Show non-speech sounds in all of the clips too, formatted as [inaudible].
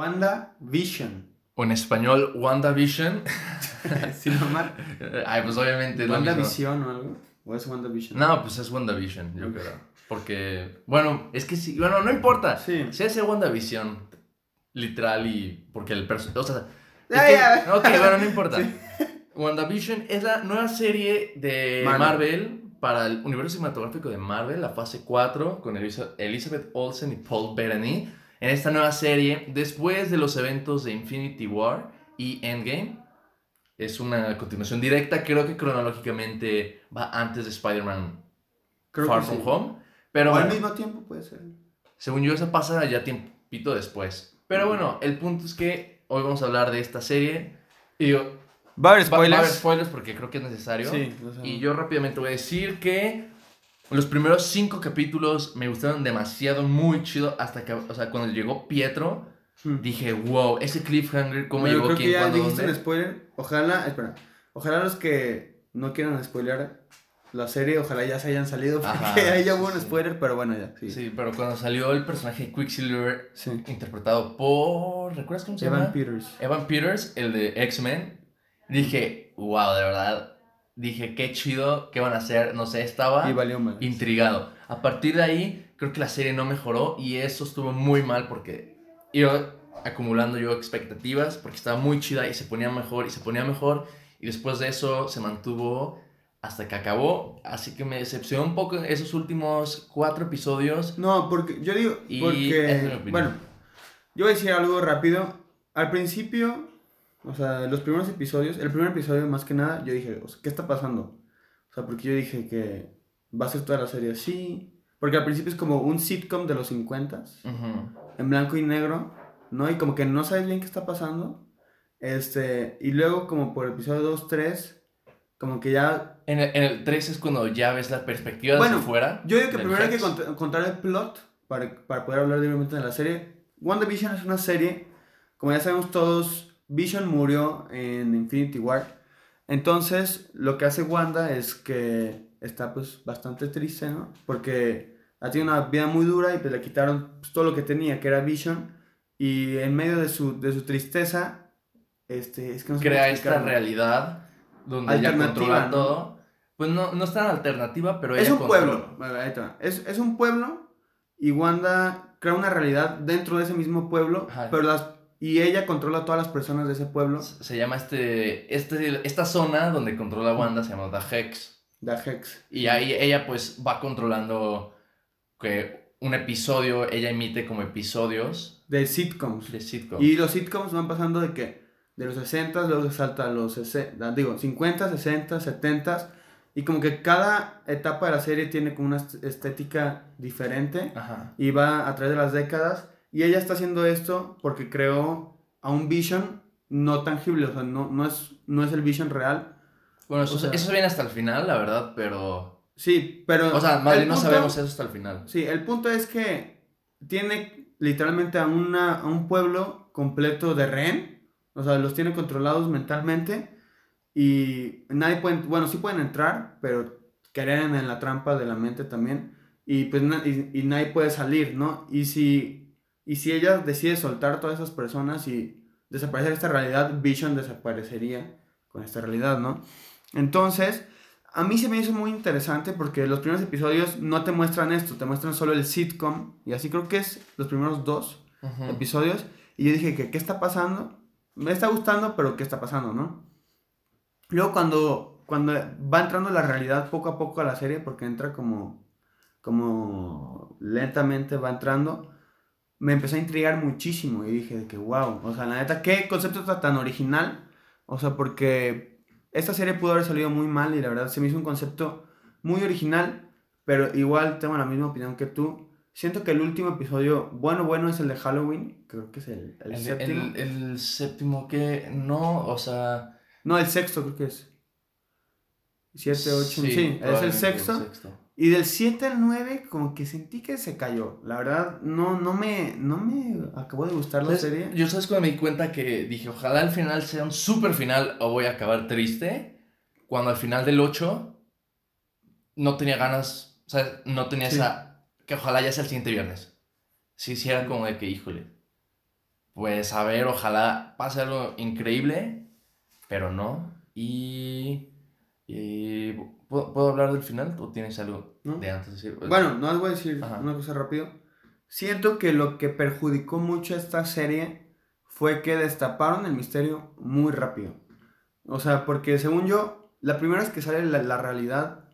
Wanda Vision. O en español, WandaVision. [laughs] ¿Sí, normal? [laughs] Ay, pues obviamente. ¿Wanda. Vision o algo? ¿O es Wanda Vision? No, pues es WandaVision, yo creo. Porque, bueno, es que sí, bueno, no importa. Sí. Si es WandaVision, literal, y porque el personaje. O sea, es Ya, que- ya. ok, bueno, no importa. [laughs] Sí. WandaVision es la nueva serie de Marvel. Marvel. para el universo cinematográfico de Marvel, la fase 4, con Elizabeth Olsen y Paul Bettany. En esta nueva serie, después de los eventos de Infinity War y Endgame, es una continuación directa, creo que cronológicamente va antes de Spider-Man Far From sí. Home. Pero o al bueno, mismo tiempo puede ser. según yo, eso pasa ya tiempito después. Pero bueno, el punto es que hoy vamos a hablar de esta serie. Y yo, Va a haber va- va a haber spoilers. spoilers porque creo que es necesario. Sí. Y yo rápidamente voy a decir que los primeros cinco capítulos me gustaron demasiado, muy chido. Hasta que, o sea, cuando llegó Pietro, Hmm. dije, wow, ese cliffhanger, ¿cómo Bueno, llegó? creo ¿Quién? que ya ¿Cuándo? dijiste ¿Dónde? un spoiler. Ojalá, espera. Ojalá los que no quieran spoilear la serie, ojalá ya se hayan salido. Porque Ajá, ahí ya sí, hubo un sí. spoiler, pero bueno, ya. Sí. Sí, pero cuando salió el personaje de Quicksilver, interpretado por. ¿Recuerdas cómo se Evan llama? Peters. Evan Peters, el de X-Men. Dije, wow, de verdad. Dije, qué chido, qué van a hacer. No sé, estaba Y valió mal. intrigado. A partir de ahí, creo que la serie no mejoró y eso estuvo muy mal porque iba acumulando yo expectativas porque estaba muy chida y se ponía mejor y se ponía mejor y después de eso se mantuvo hasta que acabó. Así que me decepcionó un poco esos últimos cuatro episodios. No, porque yo digo, Y porque, es bueno, yo voy a decir algo rápido. Al principio, o sea, los primeros episodios, el primer episodio más que nada, yo dije, o sea, ¿qué está pasando? O sea, porque yo dije que va a ser toda la serie así. Porque al principio es como un sitcom de los 50 Ujú. en blanco y negro, ¿no? Y como que no sabes bien qué está pasando. Este, y luego como por episodio 2, 3, como que ya En el, en el 3 es cuando ya ves la perspectiva Bueno, desde fuera. Yo digo que primero hay que cont- contar el plot para, para poder hablar libremente de la serie. WandaVision es una serie, como ya sabemos todos, Vision murió en Infinity War. Entonces, lo que hace Wanda es que está pues bastante triste, ¿no? Porque ha tenido una vida muy dura y pues le quitaron pues, todo lo que tenía, que era Vision. Y en medio de su, de su tristeza, este, es que no sé cómo crea esta realidad donde ella controla ¿no? todo. Pues no, no es tan alternativa, pero Es ella un controla. pueblo. Es, es un pueblo y Wanda crea una realidad dentro de ese mismo pueblo, Ajá. pero las, y ella controla a todas las personas de ese pueblo, Se llama este, este, esta zona donde controla Wanda, se llama The Hex. The Hex. Y ahí ella pues va controlando que un episodio, ella emite como episodios De sitcoms. de sitcom. Y los sitcoms van pasando de que de los 60, luego se salta a los 60, digo, 50, 60, 70 y como que cada etapa de la serie tiene como una est- estética diferente. Ajá. y va a través de las décadas. Y ella está haciendo esto porque creó a un Vision no tangible, o sea, no, no, es, no es el Vision real. Bueno, eso, O sea- eso viene hasta el final, la verdad, pero... Sí, pero... O sea, bien no punto- sabemos eso hasta el final. Sí, el punto es que tiene literalmente a, una, a un pueblo completo de rehén, o sea, los tiene controlados mentalmente y nadie puede, bueno, sí pueden entrar, pero caerían en la trampa de la mente también y pues y, y nadie puede salir, ¿no? Y si, y si ella decide soltar todas esas personas y desaparecer esta realidad, Vision desaparecería con esta realidad, ¿no? Entonces, a mí se me hizo muy interesante porque los primeros episodios no te muestran esto, te muestran solo el sitcom y así creo que es los primeros dos episodios y yo dije que qué está pasando, me está gustando, pero qué está pasando, ¿no? Luego cuando, cuando va entrando la realidad poco a poco a la serie, porque entra como, como lentamente va entrando, me empezó a intrigar muchísimo y dije que wow, o sea, la neta, qué concepto ta- tan original, o sea, porque esta serie pudo haber salido muy mal y la verdad se me hizo un concepto muy original, pero igual tengo la misma opinión que tú. Siento que el último episodio, bueno, bueno, es el de Halloween, creo que es el, el El, séptimo. el- el séptimo que no, o sea... No, el sexto creo que es. 7, 8, sí, es el sexto. Y del 7 al 9 como que sentí que se cayó. La verdad, no, no, me, no me acabó de gustar la serie. Yo sabes cuando me di cuenta que dije, ojalá el final sea un super final o voy a acabar triste. Cuando al final del 8 no tenía ganas, o sea, no tenía Sí. esa, que ojalá ya sea el siguiente viernes. Sí, sí era como de que, híjole. pues a ver, ojalá pase algo increíble, pero no. Y... y ¿puedo, ¿puedo, hablar del final o tienes algo ¿No? de antes decir? Bueno, no les voy a decir Ajá. una cosa rápido. Siento que lo que perjudicó mucho a esta serie fue que destaparon el misterio muy rápido. O sea, porque según yo, la primera vez que sale la, la realidad,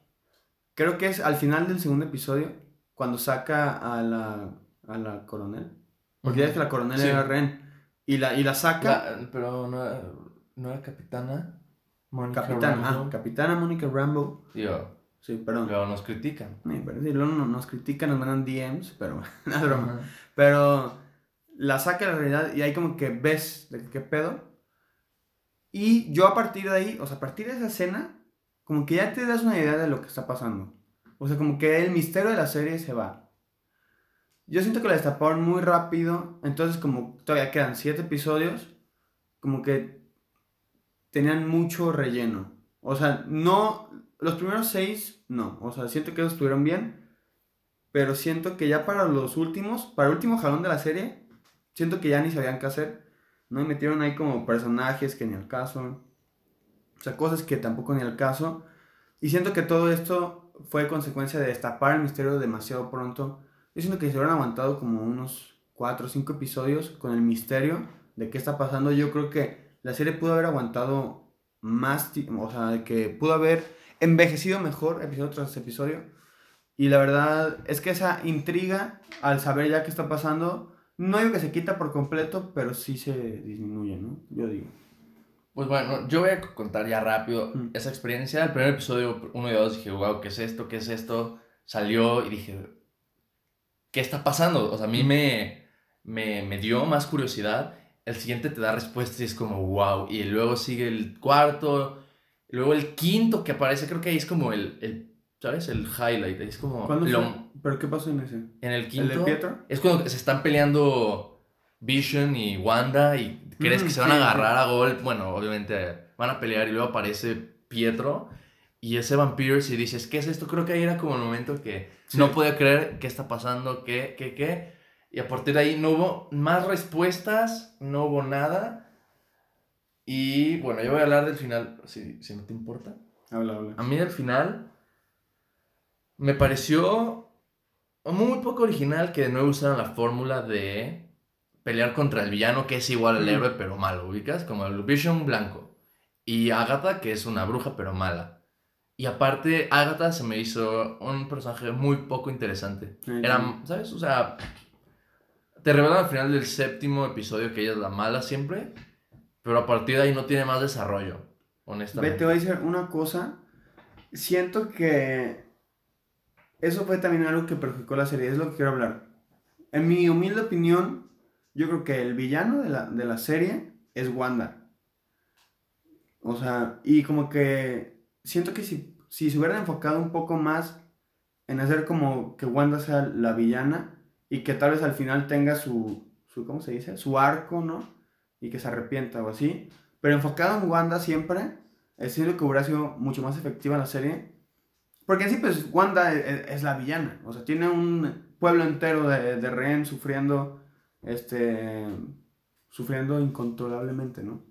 creo que es al final del segundo episodio, cuando saca a la, a la coronel. Porque ya es que la coronel Sí. era Ren. Y la, y la saca. La- pero no no era capitana. Mónica capitana, ah, capitana Mónica Rambo. Digo, Sí, perdón. luego nos critican. Sí, pero sí, luego no- nos critican, nos mandan DMs, pero [laughs] es broma. Ajá. Pero la saca de la realidad y ahí como que ves de qué pedo. Y yo a partir de ahí, o sea, a partir de esa escena, como que ya te das una idea de lo que está pasando. O sea, como que el misterio de la serie se va. Yo siento que la destaparon muy rápido, entonces como todavía quedan siete episodios, como que tenían mucho relleno. O sea, no, los primeros seis, no. O sea, siento que esos estuvieron bien, pero siento que ya para los últimos, para el último jalón de la serie, siento que ya ni sabían qué hacer. ¿no? Y metieron ahí como personajes que ni al caso. O sea, cosas que tampoco ni al caso. Y siento que todo esto fue consecuencia de destapar el misterio demasiado pronto. Yo siento que se hubieran aguantado como unos 4 o 5 episodios con el misterio de qué está pasando. Yo creo que la serie pudo haber aguantado más, o sea, que pudo haber envejecido mejor episodio tras episodio. Y la verdad es que esa intriga, al saber ya qué está pasando, no digo que se quita por completo, pero sí se disminuye, ¿no? Yo digo. Pues bueno, yo voy a contar ya rápido Mm. esa experiencia. El primer episodio, uno y dos, dije, wow, ¿qué es esto? ¿Qué es esto? Salió y dije, ¿qué está pasando? O sea, a mí me, me, me dio más curiosidad. El siguiente te da respuestas y es como, wow. Y luego sigue el cuarto. luego el quinto que aparece, creo que ahí es como el, el ¿sabes? El highlight. ahí Es como ¿Cuándo lo-? ¿Pero qué pasó en ese? en el ¿El quinto. de Pietro? Es cuando se están peleando Vision y Wanda y crees Mm, que se van sí, a agarrar a gol. Bueno, obviamente van a pelear y luego aparece Pietro y ese vampiro y dices, ¿qué es esto? Creo que ahí era como el momento que Sí. no podía creer qué está pasando, qué, qué, qué. Y a partir de ahí no hubo más respuestas, no hubo nada. Y bueno, yo voy a hablar del final, si, si no te importa. Habla, habla. A mí al final me pareció muy poco original que de nuevo usaran la fórmula de pelear contra el villano que es igual al Mm. héroe pero malo, ¿ubicas? Como el Vision blanco. Y Agatha que es una bruja pero mala. Y aparte Agatha se me hizo un personaje muy poco interesante. Era. ¿sabes? O sea, te revelan al final del séptimo episodio que ella es la mala siempre, pero a partir de ahí no tiene más desarrollo, honestamente. te voy a decir una cosa. Siento que eso fue también algo que perjudicó la serie. Es lo que quiero hablar. En mi humilde opinión, yo creo que el villano de la, de la serie es Wanda. O sea, y como que siento que si, si se hubieran enfocado un poco más en hacer como que Wanda sea la villana y que tal vez al final tenga su, su ¿cómo se dice? Su arco, ¿no? Y que se arrepienta o así. Pero enfocado en Wanda siempre, eh, siento que hubiera sido mucho más efectiva la serie. Porque en sí, pues, Wanda es, es la villana. O sea, tiene un pueblo entero de, de rehén sufriendo, este, sufriendo incontrolablemente, ¿no?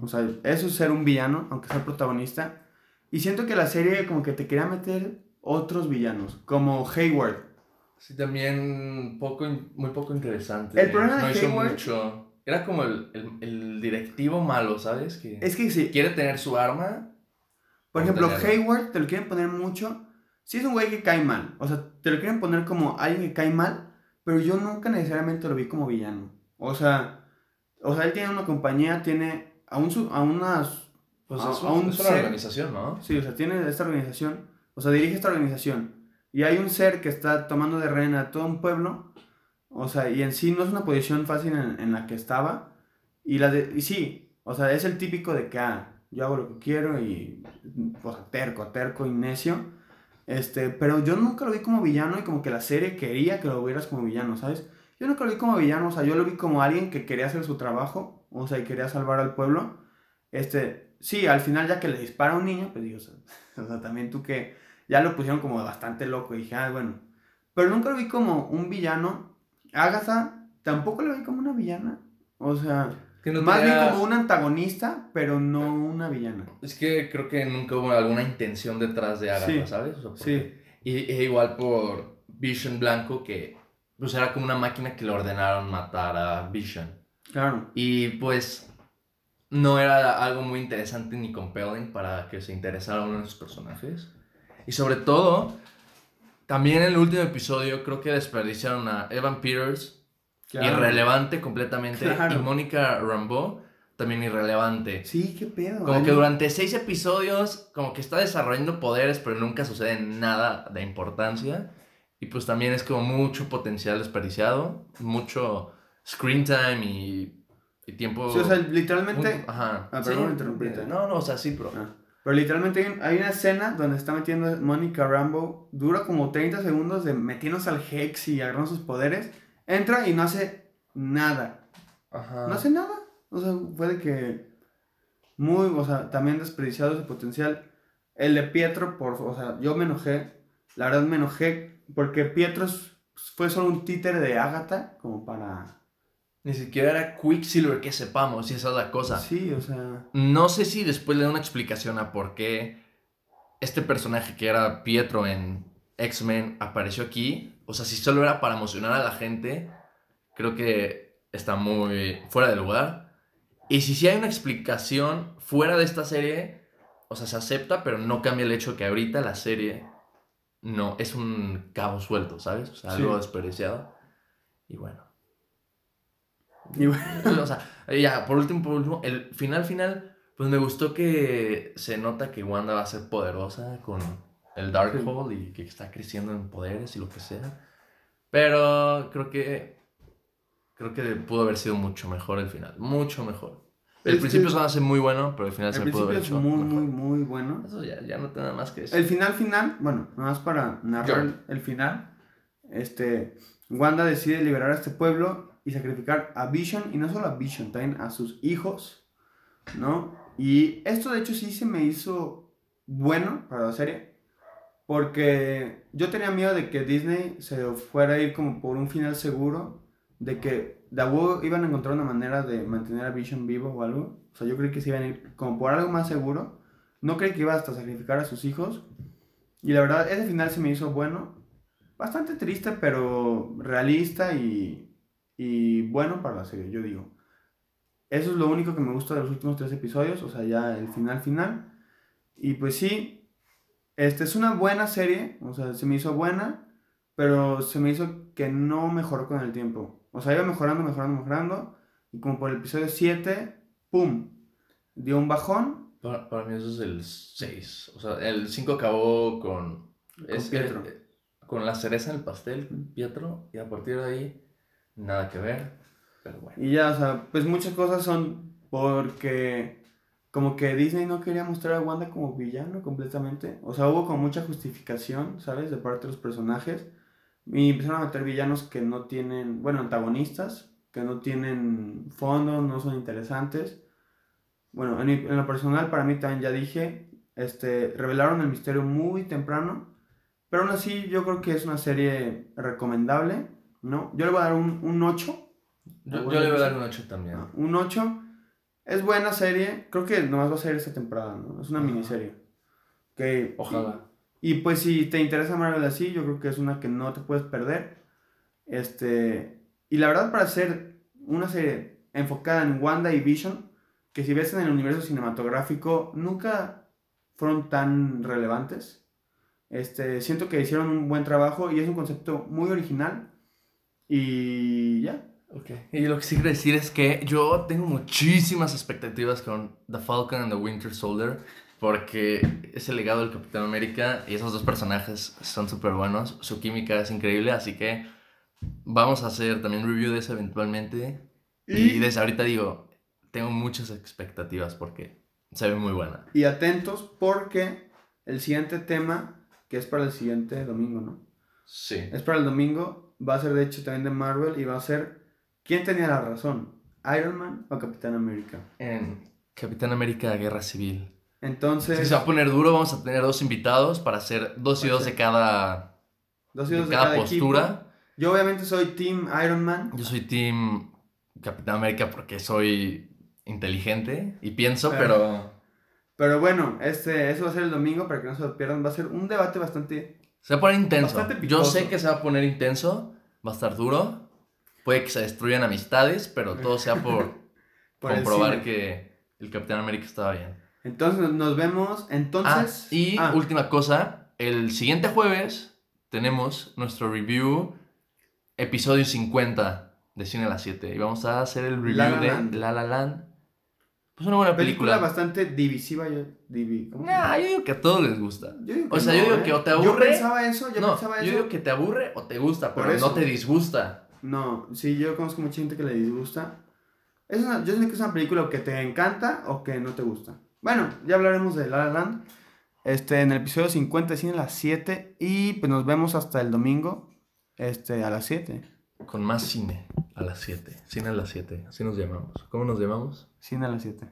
O sea, eso es ser un villano, aunque sea el protagonista. Y siento que la serie como que te quería meter otros villanos, como Hayward. Sí, también poco, muy poco interesante. El problema de no hizo Hayward- mucho. Era como el, el, el directivo malo, ¿sabes? Que Es que sí, quiere tener su arma. Por ejemplo, tenerlo. Hayward te lo quieren poner mucho. Sí es un güey que cae mal. O sea, te lo quieren poner como alguien que cae mal. Pero yo nunca necesariamente lo vi como villano. O sea, o sea él tiene una compañía, tiene a, un, a unas... Pues a, es, a un- un es una ser- organización, ¿no? Sí, o sea, tiene esta organización. O sea, dirige esta organización. Y hay un ser que está tomando de rehén a todo un pueblo. O sea, y en sí no es una posición fácil en, la que estaba. Y, la de, y sí, o sea, es el típico de que, ah, yo hago lo que quiero y, o sea, terco, terco y necio. Este, pero yo nunca lo vi como villano y como que la serie quería que lo vieras como villano, ¿sabes? Yo nunca lo vi como villano, o sea, yo lo vi como alguien que quería hacer su trabajo, o sea, y quería salvar al pueblo. Este, sí, al final ya que le dispara a un niño, pues digo, o [laughs] sea, o sea, también tú que ya lo pusieron como bastante loco y dije, ah, bueno. Pero nunca lo vi como un villano. Agatha tampoco lo vi como una villana. O sea, Que no más bien como un antagonista, pero no una villana. Es que creo que nunca hubo alguna intención detrás de Agatha, Sí, ¿sabes? O sea, porque- Sí, Y, e igual por Vision Blanco, que pues era como una máquina que le ordenaron matar a Vision. claro. Y pues no era algo muy interesante ni compelling para que se interesara uno de sus personajes. Y sobre todo, también en el último episodio creo que desperdiciaron a Evan Peters, claro. irrelevante completamente, Claro. y Mónica Rambeau, también irrelevante. Sí, qué pedo. Como Ay, que durante seis episodios, como que está desarrollando poderes, pero nunca sucede nada de importancia. Y pues también es como mucho potencial desperdiciado, mucho screen time y, y tiempo. Sí, o sea, literalmente. muy- ajá. Ah, perdón interrumpirte. No, no, o sea, sí, pero. Ah, Pero literalmente hay, un- hay una escena donde está metiendo Mónica Rambo. Dura como 30 segundos de metiéndose al Hex y agarrando sus poderes. Entra y no hace nada. Ajá. No hace nada. O sea, puede que. Muy, o sea, también desperdiciado ese potencial. El de Pietro, por, o sea, yo me enojé. La verdad me enojé porque Pietro fue solo un títere de Agatha, como para. Ni siquiera era Quicksilver que sepamos, y esa es la cosa. Sí, o sea. No sé si después le da una explicación a por qué este personaje que era Pietro en X-Men apareció aquí. O sea, si solo era para emocionar a la gente, creo que está muy fuera de lugar. Y si sí hay una explicación fuera de esta serie, o sea, se acepta, pero no cambia el hecho que ahorita la serie no es un cabo suelto, ¿sabes? O sea, Sí. algo desperdiciado. Y bueno. Y bueno, [laughs] o sea, ya, por último, por último, el final final, pues me gustó que se nota que Wanda va a ser poderosa con el Darkhold y que está creciendo en poderes y lo que sea. Pero creo que creo que pudo haber sido mucho mejor el final, mucho mejor. El Es principio se va a hacer muy bueno, pero el final el se pudo haber hecho muy, mejor. muy, muy bueno. Eso ya, ya no tengo nada más que decir. El final final, bueno, nada más para narrar el, el final, este, Wanda decide liberar a este pueblo y sacrificar a Vision, y no solo a Vision, también a sus hijos, ¿no? Y esto de hecho sí se me hizo bueno para la serie, porque yo tenía miedo de que Disney se fuera a ir como por un final seguro, de que Dawo iban a encontrar una manera de mantener a Vision vivo o algo, o sea, yo creí que se iban a ir como por algo más seguro, no creí que iba hasta sacrificar a sus hijos. Y la verdad, ese final se me hizo bueno. Bastante triste, pero realista y, y bueno para la serie, yo digo. Eso es lo único que me gusta de los últimos tres episodios, o sea, ya el final final. Y pues sí, este es una buena serie, o sea, se me hizo buena, pero se me hizo que no mejoró con el tiempo. O sea, iba mejorando, mejorando, mejorando. Y como por el episodio 7, ¡pum! Dio un bajón Para, para mí eso es el 6. O sea, el 5 acabó con. es que- Pietro. eh, con la cereza en el pastel, Pietro. Y a partir de ahí, nada que ver. Pero bueno. Y ya, o sea, pues muchas cosas son porque como que Disney no quería mostrar a Wanda como villano completamente. O sea, hubo como mucha justificación, ¿sabes? De parte de los personajes. Y empezaron a meter villanos que no tienen, bueno, antagonistas, que no tienen fondo, no son interesantes. Bueno, en, en lo personal, para mí también ya dije, este, revelaron el misterio muy temprano. Pero aún así, yo creo que es una serie recomendable, ¿no? Yo le voy a dar un, un 8. Yo, le voy a dar un 8 también. Ah, Un 8. Es buena serie. Creo que nomás va a ser esta temporada, ¿no? Es una Ajá. miniserie. Que, Ojalá. Y, y, pues si te interesa Marvel así, yo creo que es una que no te puedes perder. Este. Y la verdad, para ser una serie enfocada en Wanda y Vision, que si ves en el universo cinematográfico, nunca fueron tan relevantes. Este, siento que hicieron un buen trabajo y es un concepto muy original. Y ya. Ok. Y lo que sí quiero decir es que yo tengo muchísimas expectativas con The Falcon and the Winter Soldier. Porque es el legado del Capitán América y esos dos personajes son súper buenos. Su química es increíble, así que vamos a hacer también review de eso eventualmente. Y, Y- desde ahorita digo, tengo muchas expectativas porque se ve muy buena. Y atentos porque el siguiente tema, que es para el siguiente domingo, ¿no? Sí. Es para el domingo, va a ser de hecho también de Marvel y va a ser ¿Quién tenía la razón? ¿Iron Man o Capitán América? En Capitán América Guerra Civil. Entonces, Si se va a poner duro, vamos a tener dos invitados para hacer dos y dos de cada, dos y dos de cada cada postura. equipo. Yo obviamente soy Team Iron Man. Yo soy Team Capitán América porque soy inteligente y pienso, Claro. pero Pero bueno, este, eso va a ser el domingo para que no se lo pierdan. Va a ser un debate bastante. Se va a poner intenso. Yo sé que se va a poner intenso, va a estar duro. Puede que se destruyan amistades, pero todo sea por, [laughs] comprobar que el Capitán América estaba bien. Entonces nos vemos. Entonces. ah, y ah, última cosa, el siguiente jueves tenemos nuestro review, episodio 50 de Cine a las 7. Y vamos a hacer el review La de. La La Land. Pues una buena película película. bastante divisiva. Yo, divi- yo digo que a todos les gusta. Yo o sea, yo digo que o te Yo aburre- pensaba eso, yo no, pensaba yo eso. digo que te aburre o te gusta, pero no te disgusta. No, sí, yo conozco mucha gente que le disgusta. Es una, yo siento que es una película que te encanta o que no te gusta. Bueno, ya hablaremos de La La Land. Este, en el episodio 50 de cine a las 7. Y pues nos vemos hasta el domingo. Este, a las 7. Con más cine a las 7. Cine a las 7. Así nos llamamos. ¿Cómo nos llamamos? Cine a las 7.